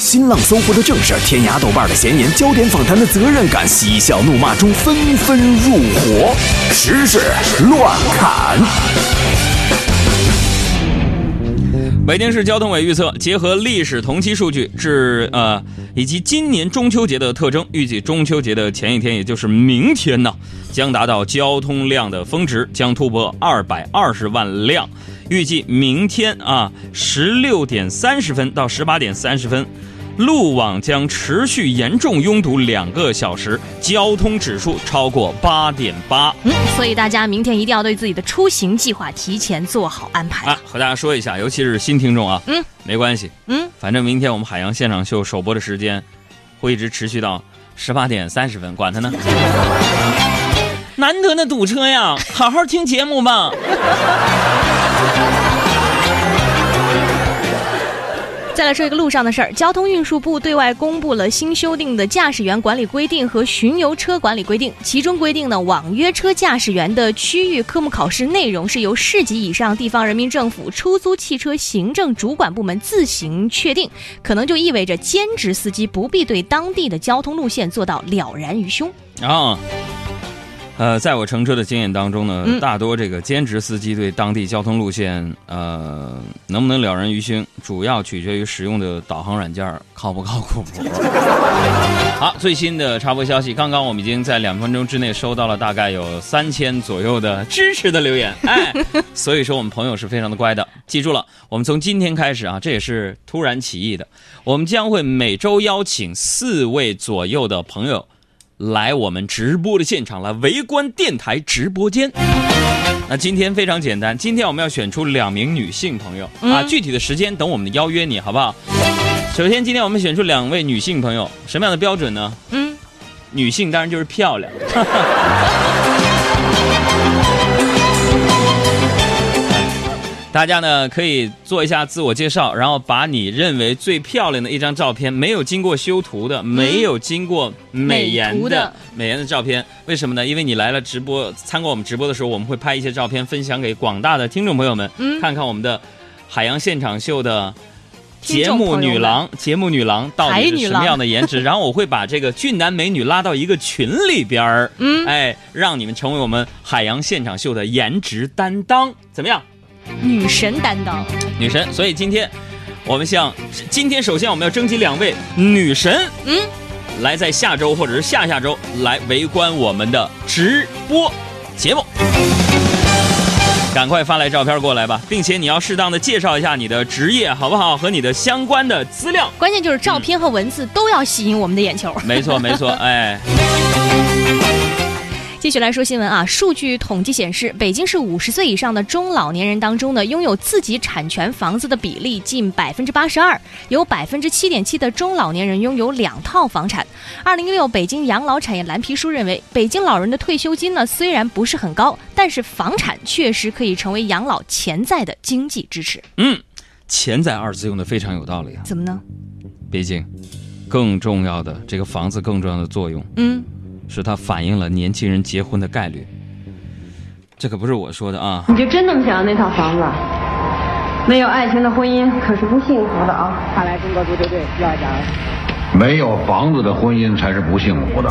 新浪、搜狐的正事，天涯、豆瓣的闲言，焦点访谈的责任感，嬉笑怒骂中纷纷入伙，时事乱砍。北京市交通委预测，结合历史同期数据，至呃以及今年中秋节的特征，预计中秋节的前一天，也就是明天呢，将达到交通量的峰值，将突破二百二十万辆。预计明天啊，十六点三十分到十八点三十分。路网将持续严重拥堵两个小时，交通指数超过八点八。嗯，所以大家明天一定要对自己的出行计划提前做好安排啊！和大家说一下，尤其是新听众啊，嗯，没关系，嗯，反正明天我们海洋现场秀首播的时间会一直持续到十八点三十分，管他呢。难得的堵车呀，好好听节目吧。再来说一个路上的事儿，交通运输部对外公布了新修订的驾驶员管理规定和巡游车管理规定，其中规定呢，网约车驾驶员的区域科目考试内容是由市级以上地方人民政府出租汽车行政主管部门自行确定，可能就意味着兼职司机不必对当地的交通路线做到了然于胸啊。呃，在我乘车的经验当中呢，大多这个兼职司机对当地交通路线，呃，能不能了然于心，主要取决于使用的导航软件靠不靠谱。好，最新的插播消息，刚刚我们已经在两分钟之内收到了大概有三千左右的支持的留言，哎，所以说我们朋友是非常的乖的。记住了，我们从今天开始啊，这也是突然起意的，我们将会每周邀请四位左右的朋友。来我们直播的现场来围观电台直播间。那今天非常简单，今天我们要选出两名女性朋友啊，具体的时间等我们的邀约你好不好？首先，今天我们选出两位女性朋友，什么样的标准呢？嗯，女性当然就是漂亮。大家呢可以做一下自我介绍，然后把你认为最漂亮的一张照片，没有经过修图的，没有经过美颜的美颜的照片。为什么呢？因为你来了直播，参观我们直播的时候，我们会拍一些照片分享给广大的听众朋友们，看看我们的海洋现场秀的节目女郎，节目女郎到底是什么样的颜值。然后我会把这个俊男美女拉到一个群里边儿，哎，让你们成为我们海洋现场秀的颜值担当，怎么样？女神担当，女神。所以今天，我们向今天首先我们要征集两位女神，嗯，来在下周或者是下下周来围观我们的直播节目。赶快发来照片过来吧，并且你要适当的介绍一下你的职业，好不好？和你的相关的资料。关键就是照片和文字都要吸引我们的眼球。没错，没错，哎。继续来说新闻啊，数据统计显示，北京市五十岁以上的中老年人当中呢，拥有自己产权房子的比例近百分之八十二，有百分之七点七的中老年人拥有两套房产。二零一六北京养老产业蓝皮书认为，北京老人的退休金呢虽然不是很高，但是房产确实可以成为养老潜在的经济支持。嗯，潜在二字用的非常有道理啊。怎么呢？毕竟，更重要的这个房子更重要的作用。嗯。是它反映了年轻人结婚的概率，这可不是我说的啊！你就真那么想要那套房子？没有爱情的婚姻可是不幸福的啊！看来中国足球队需要加油。没有房子的婚姻才是不幸福的。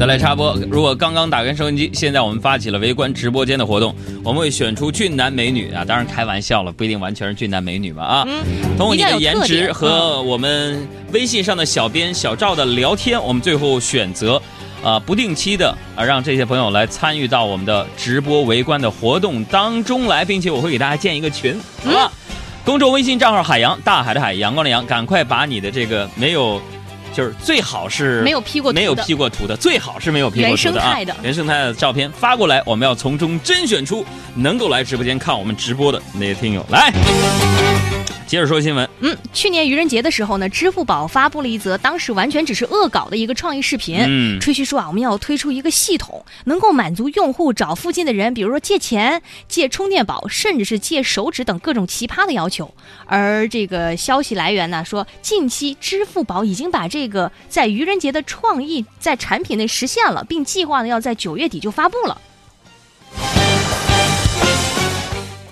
再来插播，如果刚刚打开收音机，现在我们发起了围观直播间的活动，我们会选出俊男美女啊，当然开玩笑了，不一定完全是俊男美女吧啊。通过你的颜值和我们微信上的小编小赵的聊天，我们最后选择，啊，不定期的啊，让这些朋友来参与到我们的直播围观的活动当中来，并且我会给大家建一个群，好吧？公众微信账号海洋大海的海阳光的阳，赶快把你的这个没有。就是最好是没有 P 过没有 P 过图的，最好是没有 P 过图的啊！原生态的照片发过来，我们要从中甄选出能够来直播间看我们直播的那些听友来。接着说新闻。嗯，去年愚人节的时候呢，支付宝发布了一则当时完全只是恶搞的一个创意视频，嗯，吹嘘说啊，我们要推出一个系统，能够满足用户找附近的人，比如说借钱、借充电宝，甚至是借手指等各种奇葩的要求。而这个消息来源呢说，近期支付宝已经把这个在愚人节的创意在产品内实现了，并计划呢要在九月底就发布了。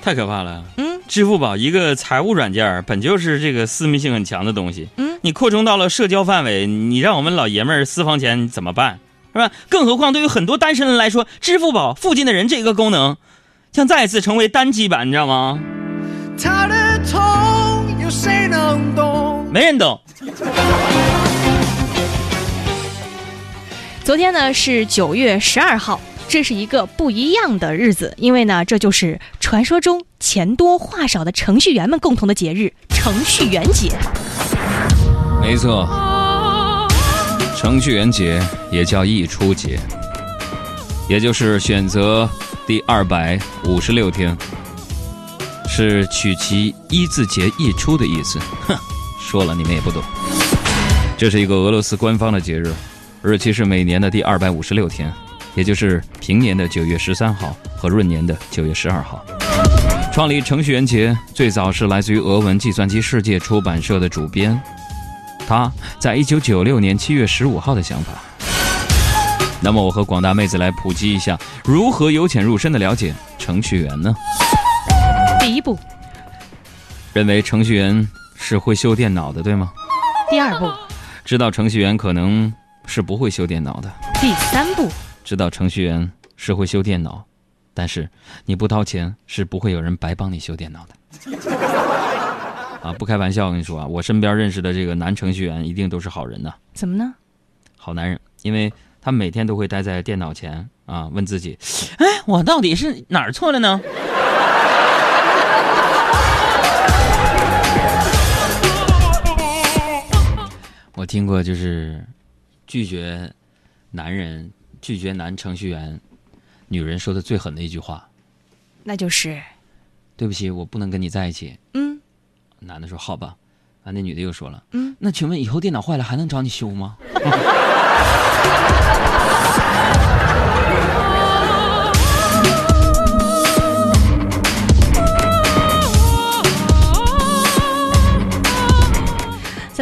太可怕了。嗯，支付宝一个财务软件本就是这个私密性很强的东西，嗯，你扩充到了社交范围，你让我们老爷们儿私房钱怎么办？是吧？更何况对于很多单身人来说，支付宝附近的人这个功能，将再次成为单机版，你知道吗？他的痛有谁能懂？没人懂。昨天呢是九月十二号，这是一个不一样的日子，因为呢这就是传说中钱多话少的程序员们共同的节日——程序员节。没错，程序员节也叫溢出节，也就是选择第二百五十六天，是取其一字节溢出的意思。哼，说了你们也不懂。这是一个俄罗斯官方的节日，日期是每年的第二百五十六天，也就是平年的九月十三号和闰年的九月十二号。创立程序员节最早是来自于俄文计算机世界出版社的主编，他在一九九六年七月十五号的想法。那么我和广大妹子来普及一下，如何由浅入深的了解程序员呢？第一步，认为程序员是会修电脑的，对吗？第二步，知道程序员可能是不会修电脑的，第三步，知道程序员是会修电脑，但是你不掏钱是不会有人白帮你修电脑的。啊，不开玩笑，我跟你说啊，我身边认识的这个男程序员一定都是好人呐、怎么呢？好男人，因为他每天都会待在电脑前啊，问自己，哎，我到底是哪儿错了呢？我听过，就是拒绝男人、拒绝男程序员，女人说的最狠的一句话那就是，：“对不起，我不能跟你在一起。嗯”男的说：“好吧。”啊，那女的又说了：“嗯，那请问以后电脑坏了还能找你修吗？”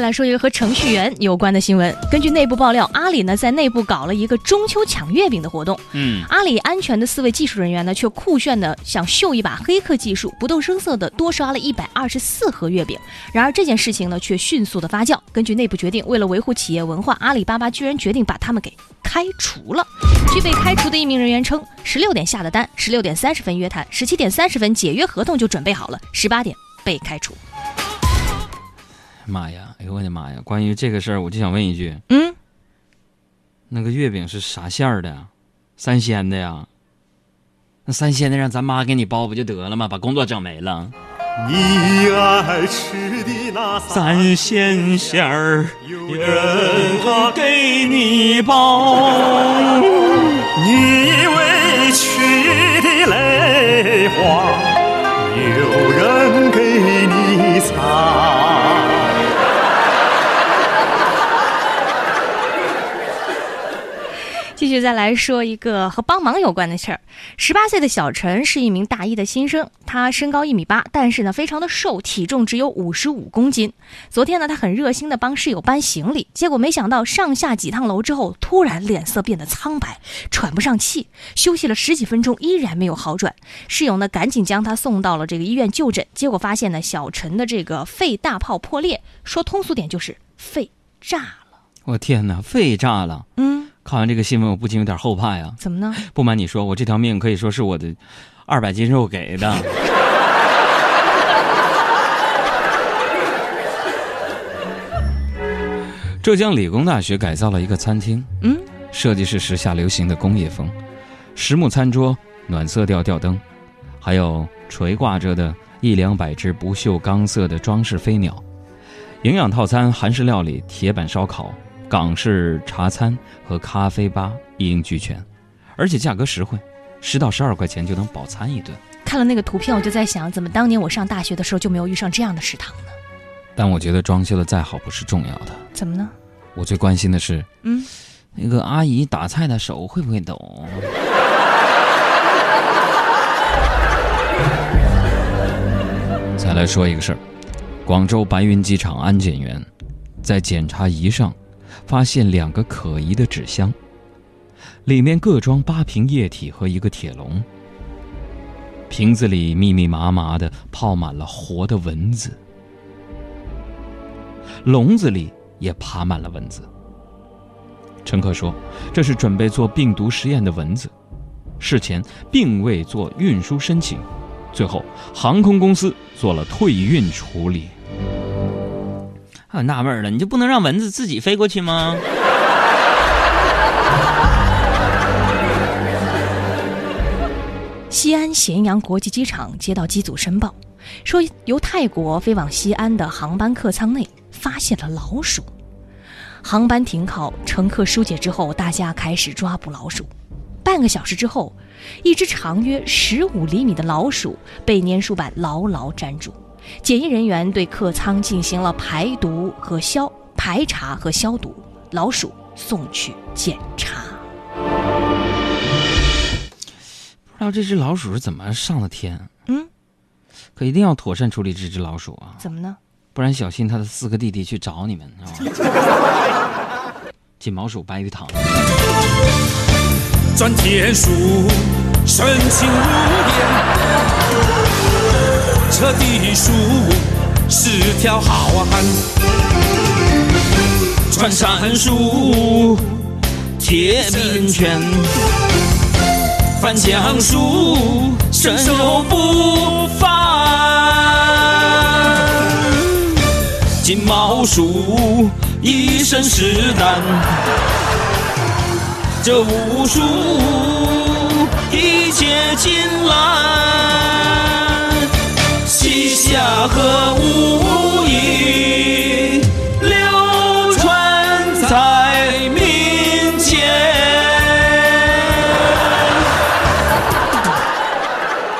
来说一个和程序员有关的新闻。根据内部爆料，阿里呢在内部搞了一个中秋抢月饼的活动。嗯，阿里安全的四位技术人员呢，却酷炫的想秀一把黑客技术，不动声色的多刷了一百二十四盒月饼。然而这件事情呢，却迅速的发酵。根据内部决定，为了维护企业文化，阿里巴巴居然决定把他们给开除了。据被开除的一名人员称，十六点下的单，十六点三十分约谈，十七点三十分解约合同就准备好了，十八点被开除。妈呀！哎呦我的妈呀！关于这个事儿，我就想问一句：嗯，那个月饼是啥馅儿的呀？三鲜的呀？那三鲜的让咱妈给你包不就得了吗？把工作整没了。你爱吃的那三鲜馅儿，有人给你包。你委屈的泪花，有人给你擦。继续再来说一个和帮忙有关的事儿。十八岁的小陈是一名大一的新生，他身高一米八，但是呢非常的瘦，体重只有五十五公斤。昨天呢，他很热心的帮室友搬行李，结果没想到上下几趟楼之后，突然脸色变得苍白，喘不上气，休息了十几分钟依然没有好转。室友呢赶紧将他送到了这个医院就诊，结果发现呢小陈的这个肺大泡破裂，说通俗点就是肺炸了。我天哪，肺炸了！嗯，看完这个新闻，我不禁有点后怕呀。怎么呢？不瞒你说，我这条命可以说是我的二百斤肉给的。浙江理工大学改造了一个餐厅，嗯，设计是时下流行的工业风，实木餐桌、暖色调吊灯，还有垂挂着的一两百只不锈钢色的装饰飞鸟。营养套餐、韩式料理、铁板烧烤、港式茶餐和咖啡吧一应俱全，而且价格实惠，十到十二块钱就能饱餐一顿。看了那个图片，我就在想，怎么当年我上大学的时候就没有遇上这样的食堂呢？但我觉得装修的再好不是重要的，怎么呢？我最关心的是，嗯，那个阿姨打菜的手会不会抖？再来说一个事儿，广州白云机场安检员在检查仪上发现两个可疑的纸箱，里面各装八瓶液体和一个铁笼。瓶子里密密麻麻的泡满了活的蚊子，笼子里也爬满了蚊子。乘客说：“这是准备做病毒实验的蚊子，事前并未做运输申请，最后航空公司做了退运处理。”很纳闷了，你就不能让蚊子自己飞过去吗？西安咸阳国际机场接到机组申报，说由泰国飞往西安的航班客舱内发现了老鼠。航班停靠，乘客疏解之后，大家开始抓捕老鼠。半个小时之后，一只长约十五厘米的老鼠被粘鼠板牢牢粘住。检疫人员对客舱进行了排毒和消排查和消毒，老鼠送去检查。不知道这只老鼠是怎么上的天？嗯，可一定要妥善处理这只老鼠啊！怎么呢？不然小心它的四个弟弟去找你们啊！金毛鼠白玉堂。扯地树是条好汉，穿山鼠，铁冰拳，翻江鼠，身手不凡。金毛鼠一身是胆，这武术一切尽揽。下河无影流传在民间。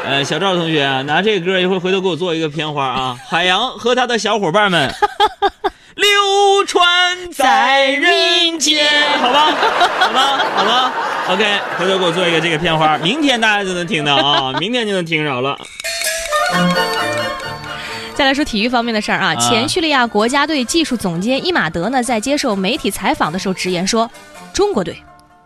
呃，小赵同学，拿这个歌一会儿回头给我做一个片花啊！海洋和他的小伙伴们 流传在人间，好吧，好吧，好吧，OK，回头给我做一个这个片花，明天大家就能听到啊，明天就能听着了。再来说体育方面的事儿啊，前叙利亚国家队技术总监伊马德呢，在接受媒体采访的时候直言说，中国队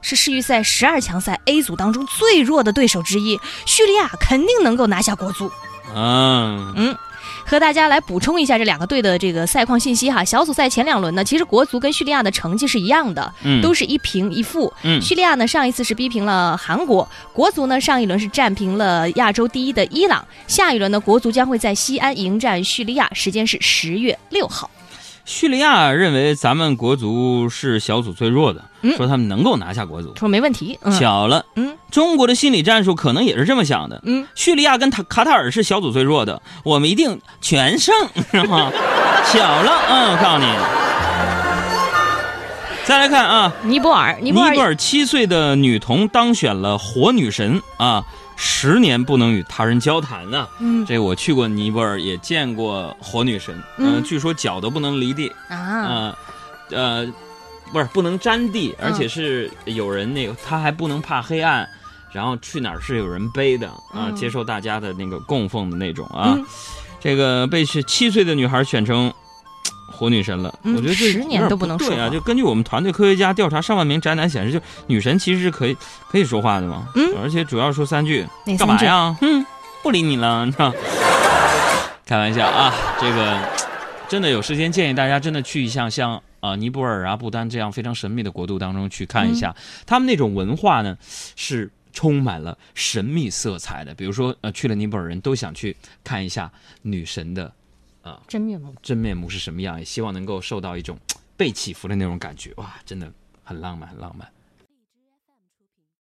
是世预赛十二强赛 A 组当中最弱的对手之一，叙利亚肯定能够拿下国足。嗯嗯。和大家来补充一下这两个队的这个赛况信息哈。小组赛前两轮呢，其实国足跟叙利亚的成绩是一样的，嗯，都是一平一负。嗯，叙利亚呢上一次是逼平了韩国，国足呢上一轮是战平了亚洲第一的伊朗。下一轮呢，国足将会在西安迎战叙利亚，时间是十月六号。叙利亚认为咱们国足是小组最弱的，说他们能够拿下国足，说没问题。巧了，嗯，中国的心理战术可能也是这么想的。嗯，叙利亚跟塔卡塔尔是小组最弱的，我们一定全胜，是吗？巧了，嗯，我告诉你。再来看啊，尼泊尔，尼泊尔七岁的女童当选了活女神啊。十年不能与他人交谈呢。嗯，这我去过尼泊尔，也见过火女神。嗯，据说脚都不能离地啊。呃，不是不能沾地，而且是有人那个，他还不能怕黑暗，然后去哪儿是有人背的啊，接受大家的那个供奉的那种啊。这个被是七岁的女孩选成。活女神了，我觉得十年都不能说对啊！就根据我们团队科学家调查，上万名宅男显示，就女神其实是可以可以说话的嘛。嗯，而且主要说三句，干嘛呀？嗯，不理你了，你知道？开玩笑啊！这个真的有时间，建议大家真的去一下像啊尼泊尔啊、不丹这样非常神秘的国度当中去看一下，他们那种文化呢是充满了神秘色彩的。比如说呃，去了尼泊尔人都想去看一下女神的。啊，真面目，真面目是什么样？也希望能够受到一种被祈福的那种感觉，哇，真的很浪漫，很浪漫。